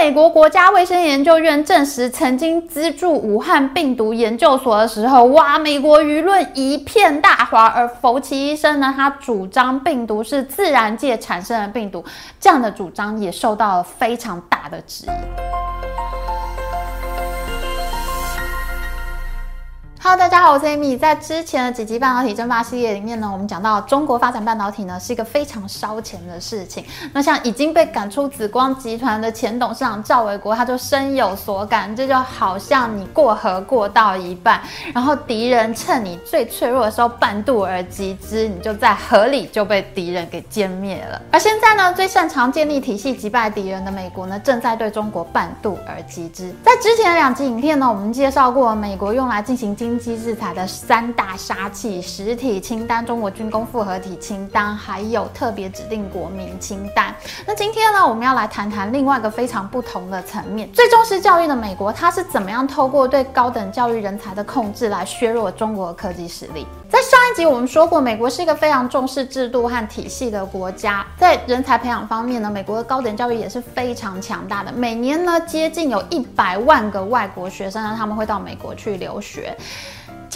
美国国家卫生研究院证实曾经资助武汉病毒研究所的时候，哇，美国舆论一片大哗。而福奇医生呢，他主张病毒是自然界产生的病毒，这样的主张也受到了非常大的质疑。Hello，大家好，我是 Amy。在之前的几集半导体争霸系列里面呢，我们讲到中国发展半导体呢是一个非常烧钱的事情。那像已经被赶出紫光集团的前董事长赵伟国，他就深有所感。这就好像你过河过到一半，然后敌人趁你最脆弱的时候半渡而击之，你就在河里就被敌人给歼灭了。而现在呢，最擅长建立体系击败敌人的美国呢，正在对中国半渡而击之。在之前的两集影片呢，我们介绍过美国用来进行经经济制裁的三大杀器：实体清单、中国军工复合体清单，还有特别指定国民清单。那今天呢，我们要来谈谈另外一个非常不同的层面。最重视教育的美国，它是怎么样透过对高等教育人才的控制来削弱中国科技实力？在上一集我们说过，美国是一个非常重视制度和体系的国家，在人才培养方面呢，美国的高等教育也是非常强大的。每年呢，接近有一百万个外国学生呢，他们会到美国去留学。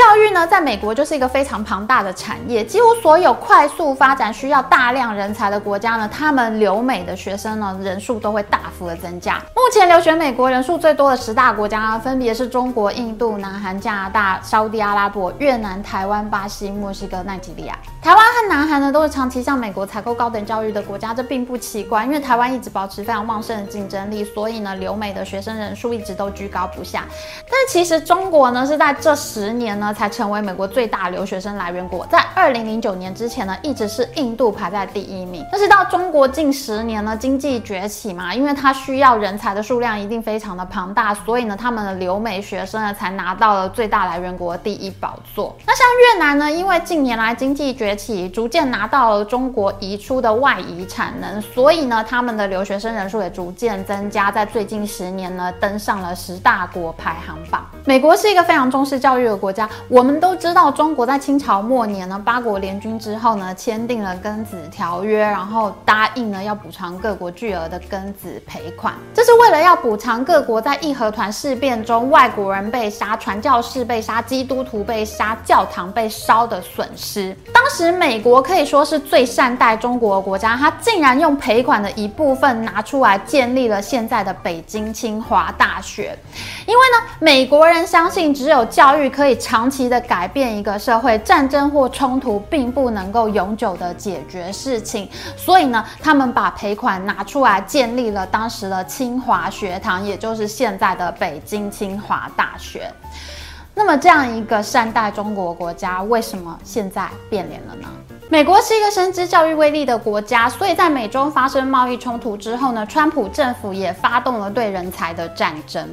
教育呢，在美国就是一个非常庞大的产业，几乎所有快速发展需要大量人才的国家呢，他们留美的学生呢，人数都会大幅的增加。目前留学美国人数最多的十大国家呢，分别是中国、印度、南韩、加拿大、沙乌地阿拉伯、越南、台湾、巴西、墨西哥、奈及利亚。台湾和南韩呢，都是长期向美国采购高等教育的国家，这并不奇怪，因为台湾一直保持非常旺盛的竞争力，所以呢，留美的学生人数一直都居高不下。但其实中国呢，是在这十年呢。才成为美国最大留学生来源国。在二零零九年之前呢，一直是印度排在第一名。但是到中国近十年呢，经济崛起嘛，因为它需要人才的数量一定非常的庞大，所以呢，他们的留美学生呢才拿到了最大来源国第一宝座。那像越南呢，因为近年来经济崛起，逐渐拿到了中国移出的外移产能，所以呢，他们的留学生人数也逐渐增加，在最近十年呢，登上了十大国排行榜。美国是一个非常重视教育的国家。我们都知道，中国在清朝末年呢，八国联军之后呢，签订了庚子条约，然后答应呢要补偿各国巨额的庚子赔款，这是为了要补偿各国在义和团事变中外国人被杀、传教士被杀、基督徒被杀、教堂被烧的损失。当时美国可以说是最善待中国的国家，他竟然用赔款的一部分拿出来建立了现在的北京清华大学，因为呢，美国人相信只有教育可以长长期的改变一个社会，战争或冲突并不能够永久的解决事情，所以呢，他们把赔款拿出来建立了当时的清华学堂，也就是现在的北京清华大学。那么，这样一个善待中国国家，为什么现在变脸了呢？美国是一个深知教育威力的国家，所以在美中发生贸易冲突之后呢，川普政府也发动了对人才的战争。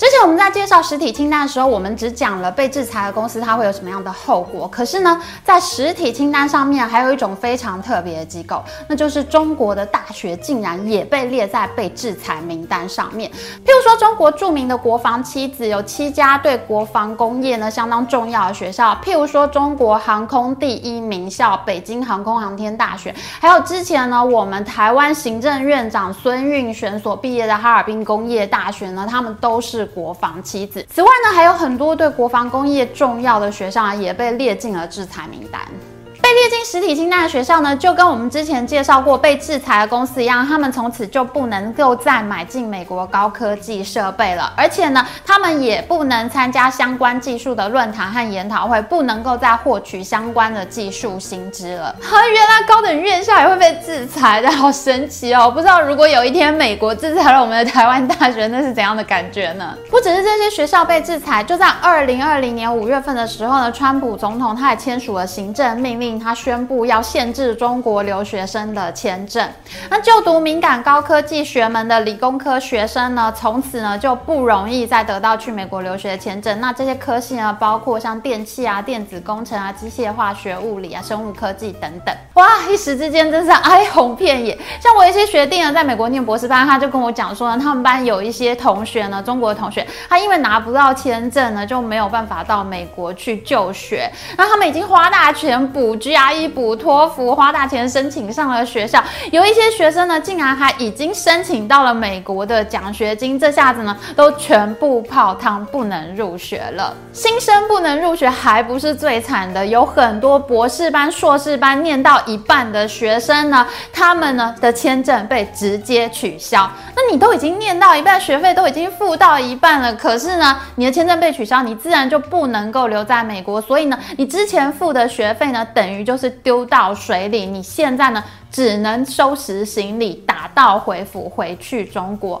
之前我们在介绍实体清单的时候，我们只讲了被制裁的公司它会有什么样的后果。可是呢，在实体清单上面还有一种非常特别的机构，那就是中国的大学竟然也被列在被制裁名单上面。譬如说，中国著名的国防七子有七家对国防工业呢相当重要的学校，譬如说中国航空第一名校北京航空航天大学，还有之前呢我们台湾行政院长孙运璇所毕业的哈尔滨工业大学呢，他们都是。国防棋子。此外呢，还有很多对国防工业重要的学校啊，也被列进了制裁名单。被列进实体清单的学校呢，就跟我们之前介绍过被制裁的公司一样，他们从此就不能够再买进美国高科技设备了，而且呢，他们也不能参加相关技术的论坛和研讨会，不能够再获取相关的技术新知了。哈，原来高等院校也会被制裁的，好神奇哦！不知道如果有一天美国制裁了我们的台湾大学，那是怎样的感觉呢？不只是这些学校被制裁，就在二零二零年五月份的时候呢，川普总统他也签署了行政命令。他宣布要限制中国留学生的签证。那就读敏感高科技学门的理工科学生呢，从此呢就不容易再得到去美国留学的签证。那这些科系呢，包括像电气啊、电子工程啊、机械化学、物理啊、生物科技等等。哇，一时之间真是哀鸿遍野。像我一些学弟呢，在美国念博士班，他就跟我讲说呢，他们班有一些同学呢，中国的同学，他因为拿不到签证呢，就没有办法到美国去就学。那他们已经花大钱补。GRE 补托福，花大钱申请上了学校。有一些学生呢，竟然还已经申请到了美国的奖学金，这下子呢，都全部泡汤，不能入学了。新生不能入学还不是最惨的，有很多博士班、硕士班念到一半的学生呢，他们呢的签证被直接取消。那你都已经念到一半，学费都已经付到一半了，可是呢，你的签证被取消，你自然就不能够留在美国。所以呢，你之前付的学费呢，等 于就是丢到水里。你现在呢，只能收拾行李，打道回府，回去中国。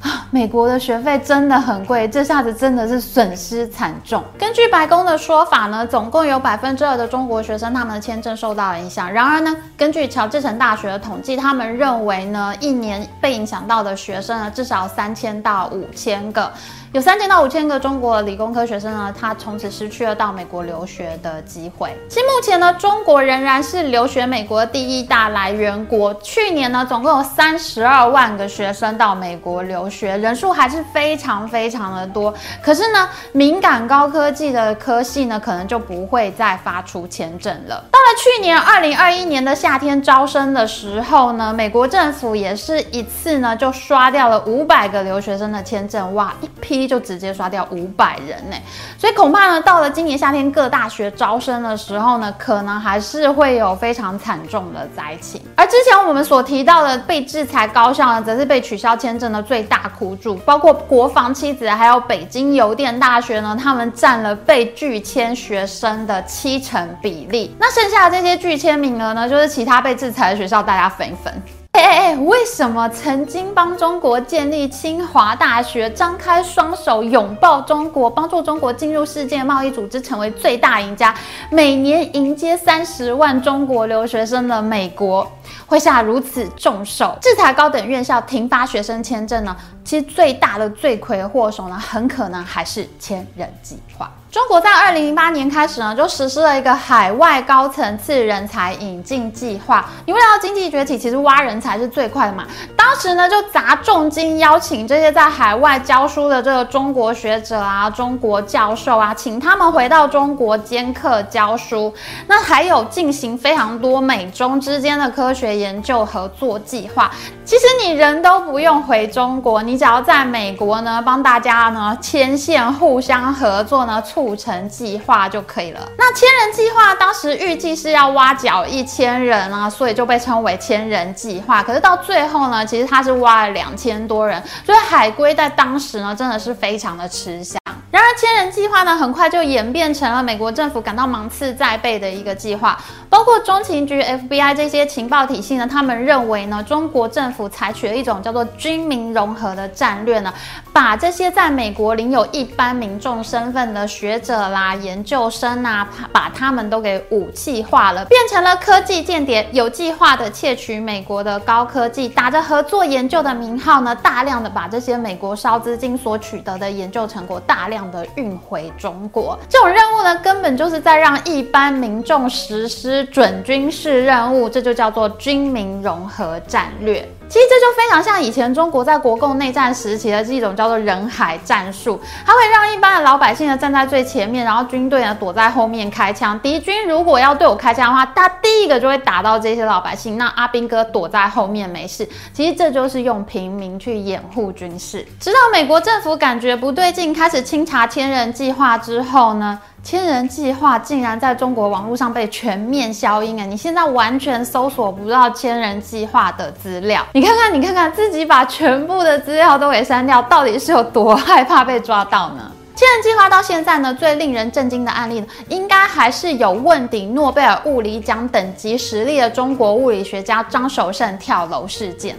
啊，美国的学费真的很贵，这下子真的是损失惨重。根据白宫的说法呢，总共有百分之二的中国学生他们的签证受到了影响。然而呢，根据乔治城大学的统计，他们认为呢，一年被影响到的学生呢，至少三千到五千个。有三千到五千个中国理工科学生呢，他从此失去了到美国留学的机会。其实目前呢，中国仍然是留学美国第一大来源国。去年呢，总共有三十二万个学生到美国留学，人数还是非常非常的多。可是呢，敏感高科技的科系呢，可能就不会再发出签证了。到了去年二零二一年的夏天招生的时候呢，美国政府也是一次呢就刷掉了五百个留学生的签证，哇，一批。就直接刷掉五百人呢，所以恐怕呢，到了今年夏天各大学招生的时候呢，可能还是会有非常惨重的灾情。而之前我们所提到的被制裁高校呢，则是被取消签证的最大苦主，包括国防七子还有北京邮电大学呢，他们占了被拒签学生的七成比例。那剩下的这些拒签名额呢，就是其他被制裁的学校大家分一分。哎哎哎！为什么曾经帮中国建立清华大学，张开双手拥抱中国，帮助中国进入世界贸易组织，成为最大赢家，每年迎接三十万中国留学生的美国，会下如此重手，制裁高等院校，停发学生签证呢？其实最大的罪魁祸首呢，很可能还是千人计划。中国在二零零八年开始呢，就实施了一个海外高层次人才引进计划。你为了要经济崛起，其实挖人才是最快的嘛。当时呢，就砸重金邀请这些在海外教书的这个中国学者啊、中国教授啊，请他们回到中国兼课教书。那还有进行非常多美中之间的科学研究合作计划。其实你人都不用回中国，你只要在美国呢，帮大家呢牵线，互相合作呢，促成计划就可以了。那千人计划当时预计是要挖角一千人啊，所以就被称为千人计划。可是到最后呢，其实他是挖了两千多人，所以海归在当时呢，真的是非常的吃香。然而，千人计划呢，很快就演变成了美国政府感到芒刺在背的一个计划。包括中情局、FBI 这些情报体系呢，他们认为呢，中国政府采取了一种叫做军民融合的战略呢，把这些在美国领有一般民众身份的学者啦、研究生啊，把他们都给武器化了，变成了科技间谍，有计划的窃取美国的高科技，打着合作研究的名号呢，大量的把这些美国烧资金所取得的研究成果大量的运回中国。这种任务呢，根本就是在让一般民众实施。准军事任务，这就叫做军民融合战略。其实这就非常像以前中国在国共内战时期的这种叫做人海战术，它会让一般的老百姓呢站在最前面，然后军队呢躲在后面开枪。敌军如果要对我开枪的话，他第一个就会打到这些老百姓。那阿兵哥躲在后面没事。其实这就是用平民去掩护军事。直到美国政府感觉不对劲，开始清查千人计划之后呢，千人计划竟然在中国网络上被全面消音哎！你现在完全搜索不到千人计划的资料。你看看，你看看，自己把全部的资料都给删掉，到底是有多害怕被抓到呢？千人计划到现在呢，最令人震惊的案例，应该还是有问鼎诺贝尔物理奖等级实力的中国物理学家张守胜跳楼事件。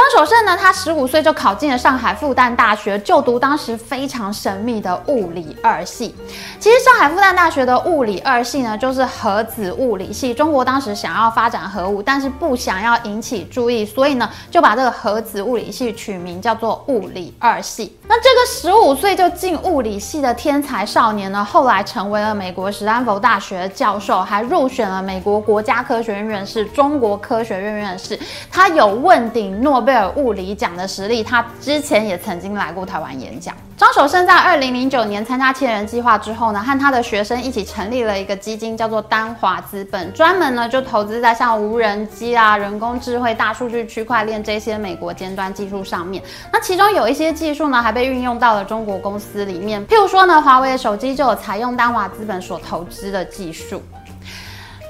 张守胜呢，他十五岁就考进了上海复旦大学，就读当时非常神秘的物理二系。其实上海复旦大学的物理二系呢，就是核子物理系。中国当时想要发展核武，但是不想要引起注意，所以呢，就把这个核子物理系取名叫做物理二系。那这个十五岁就进物理系的天才少年呢，后来成为了美国史丹佛大学教授，还入选了美国国家科学院院士、中国科学院院士。他有问鼎诺贝贝尔物理奖的实力，他之前也曾经来过台湾演讲。张守胜在二零零九年参加千人计划之后呢，和他的学生一起成立了一个基金，叫做丹华资本，专门呢就投资在像无人机啊、人工智慧、大数据、区块链这些美国尖端技术上面。那其中有一些技术呢，还被运用到了中国公司里面，譬如说呢，华为的手机就有采用丹华资本所投资的技术。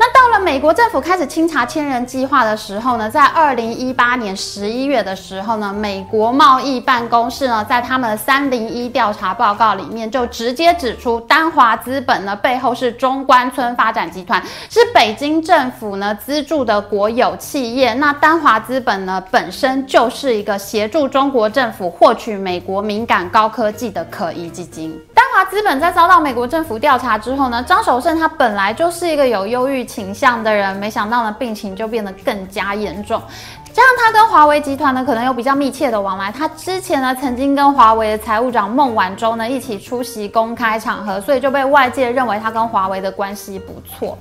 那到了美国政府开始清查千人计划的时候呢，在二零一八年十一月的时候呢，美国贸易办公室呢，在他们的三零一调查报告里面就直接指出，丹华资本呢背后是中关村发展集团，是北京政府呢资助的国有企业。那丹华资本呢本身就是一个协助中国政府获取美国敏感高科技的可疑基金。丹华资本在遭到美国政府调查之后呢，张守胜他本来就是一个有忧郁倾向的人，没想到呢，病情就变得更加严重。加上他跟华为集团呢，可能有比较密切的往来。他之前呢，曾经跟华为的财务长孟晚舟呢一起出席公开场合，所以就被外界认为他跟华为的关系不错。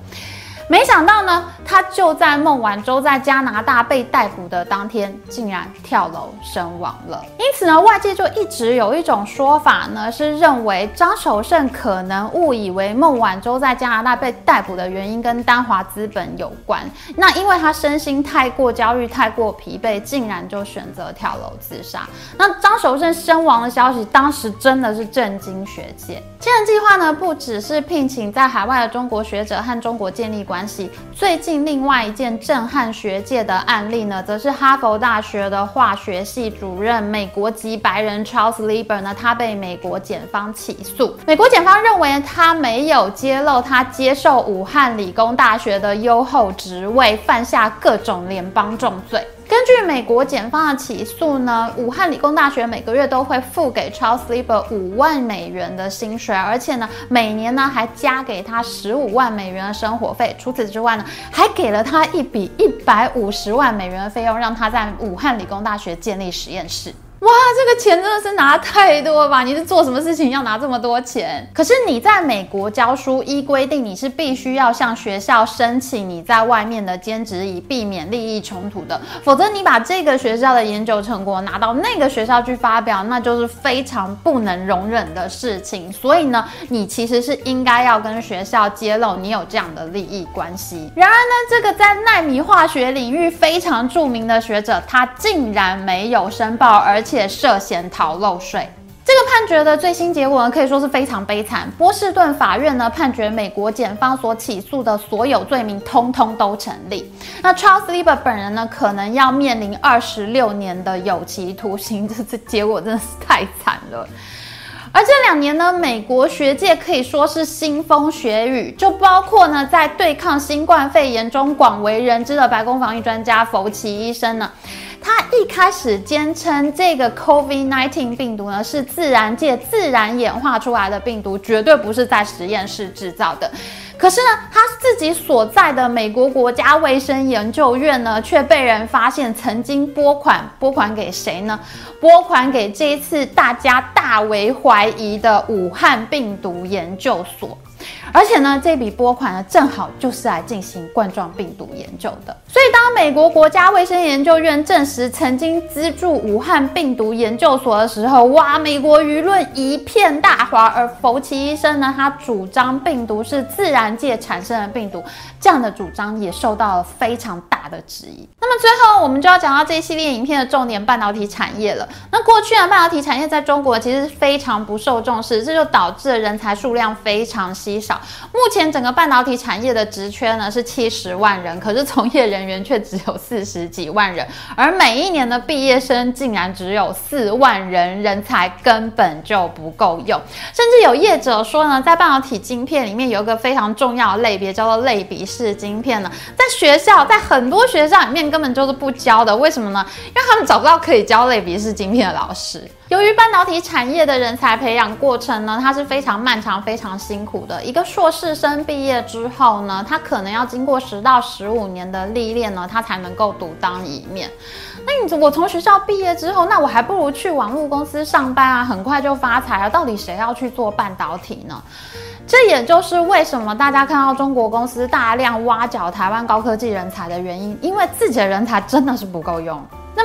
没想到呢，他就在孟晚舟在加拿大被逮捕的当天，竟然跳楼身亡了。因此呢，外界就一直有一种说法呢，是认为张守胜可能误以为孟晚舟在加拿大被逮捕的原因跟丹华资本有关。那因为他身心太过焦虑、太过疲惫，竟然就选择跳楼自杀。那张守胜身亡的消息，当时真的是震惊学界。千人计划呢，不只是聘请在海外的中国学者和中国建立关最近另外一件震撼学界的案例呢，则是哈佛大学的化学系主任，美国籍白人 Charles Lieber 呢，他被美国检方起诉。美国检方认为他没有揭露他接受武汉理工大学的优厚职位，犯下各种联邦重罪。根据美国检方的起诉呢，武汉理工大学每个月都会付给 Charles Lieber 五万美元的薪水，而且呢，每年呢还加给他十五万美元的生活费。除此之外呢，还给了他一笔一百五十万美元的费用，让他在武汉理工大学建立实验室。哇，这个钱真的是拿太多了吧？你是做什么事情要拿这么多钱？可是你在美国教书，依规定你是必须要向学校申请你在外面的兼职，以避免利益冲突的。否则你把这个学校的研究成果拿到那个学校去发表，那就是非常不能容忍的事情。所以呢，你其实是应该要跟学校揭露你有这样的利益关系。然而呢，这个在纳米化学领域非常著名的学者，他竟然没有申报，而且。且涉嫌逃漏税，这个判决的最新结果呢，可以说是非常悲惨。波士顿法院呢判决美国检方所起诉的所有罪名通通都成立。那 Charles Lieber 本人呢，可能要面临二十六年的有期徒刑，这这结果真的是太惨了。而这两年呢，美国学界可以说是腥风血雨，就包括呢，在对抗新冠肺炎中广为人知的白宫防疫专家福奇医生呢。他一开始坚称这个 COVID-19 病毒呢，是自然界自然演化出来的病毒，绝对不是在实验室制造的。可是呢，他自己所在的美国国家卫生研究院呢，却被人发现曾经拨款，拨款给谁呢？拨款给这一次大家大为怀疑的武汉病毒研究所。而且呢，这笔拨款呢，正好就是来进行冠状病毒研究的。所以，当美国国家卫生研究院证实曾经资助武汉病毒研究所的时候，哇，美国舆论一片大哗。而福奇医生呢，他主张病毒是自然界产生的病毒，这样的主张也受到了非常大的质疑。那么最后，我们就要讲到这一系列影片的重点——半导体产业了。那过去呢，半导体产业在中国其实非常不受重视，这就导致了人才数量非常稀少。目前整个半导体产业的职缺呢是七十万人，可是从业人员却只有四十几万人，而每一年的毕业生竟然只有四万人，人才根本就不够用。甚至有业者说呢，在半导体晶片里面有一个非常重要的类别，叫做类比式晶片呢，在学校，在很多学校里面根本就是不教的。为什么呢？因为他们找不到可以教类比式晶片的老师。由于半导体产业的人才培养过程呢，它是非常漫长、非常辛苦的。一个硕士生毕业之后呢，他可能要经过十到十五年的历练呢，他才能够独当一面。那你我从学校毕业之后，那我还不如去网络公司上班啊，很快就发财啊。到底谁要去做半导体呢？这也就是为什么大家看到中国公司大量挖角台湾高科技人才的原因，因为自己的人才真的是不够用。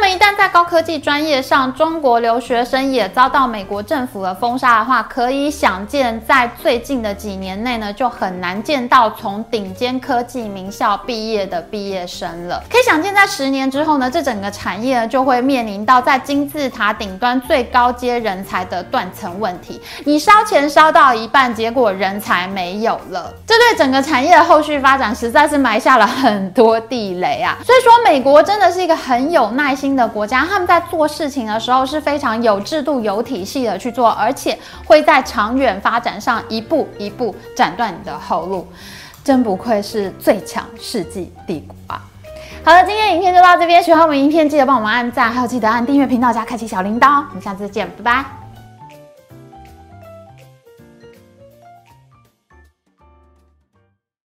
一旦在高科技专业上，中国留学生也遭到美国政府的封杀的话，可以想见，在最近的几年内呢，就很难见到从顶尖科技名校毕业的毕业生了。可以想见，在十年之后呢，这整个产业就会面临到在金字塔顶端最高阶人才的断层问题。你烧钱烧到一半，结果人才没有了，这对整个产业的后续发展实在是埋下了很多地雷啊。所以说，美国真的是一个很有耐心的国家，他们在做事情的时候是非常有制度、有体系的去做，而且会在长远发展上一步一步斩断你的后路。真不愧是最强世纪帝国啊！好了，今天影片就到这边，喜欢我们影片记得帮我们按赞，还有记得按订阅频道加开启小铃铛。我们下次见，拜拜。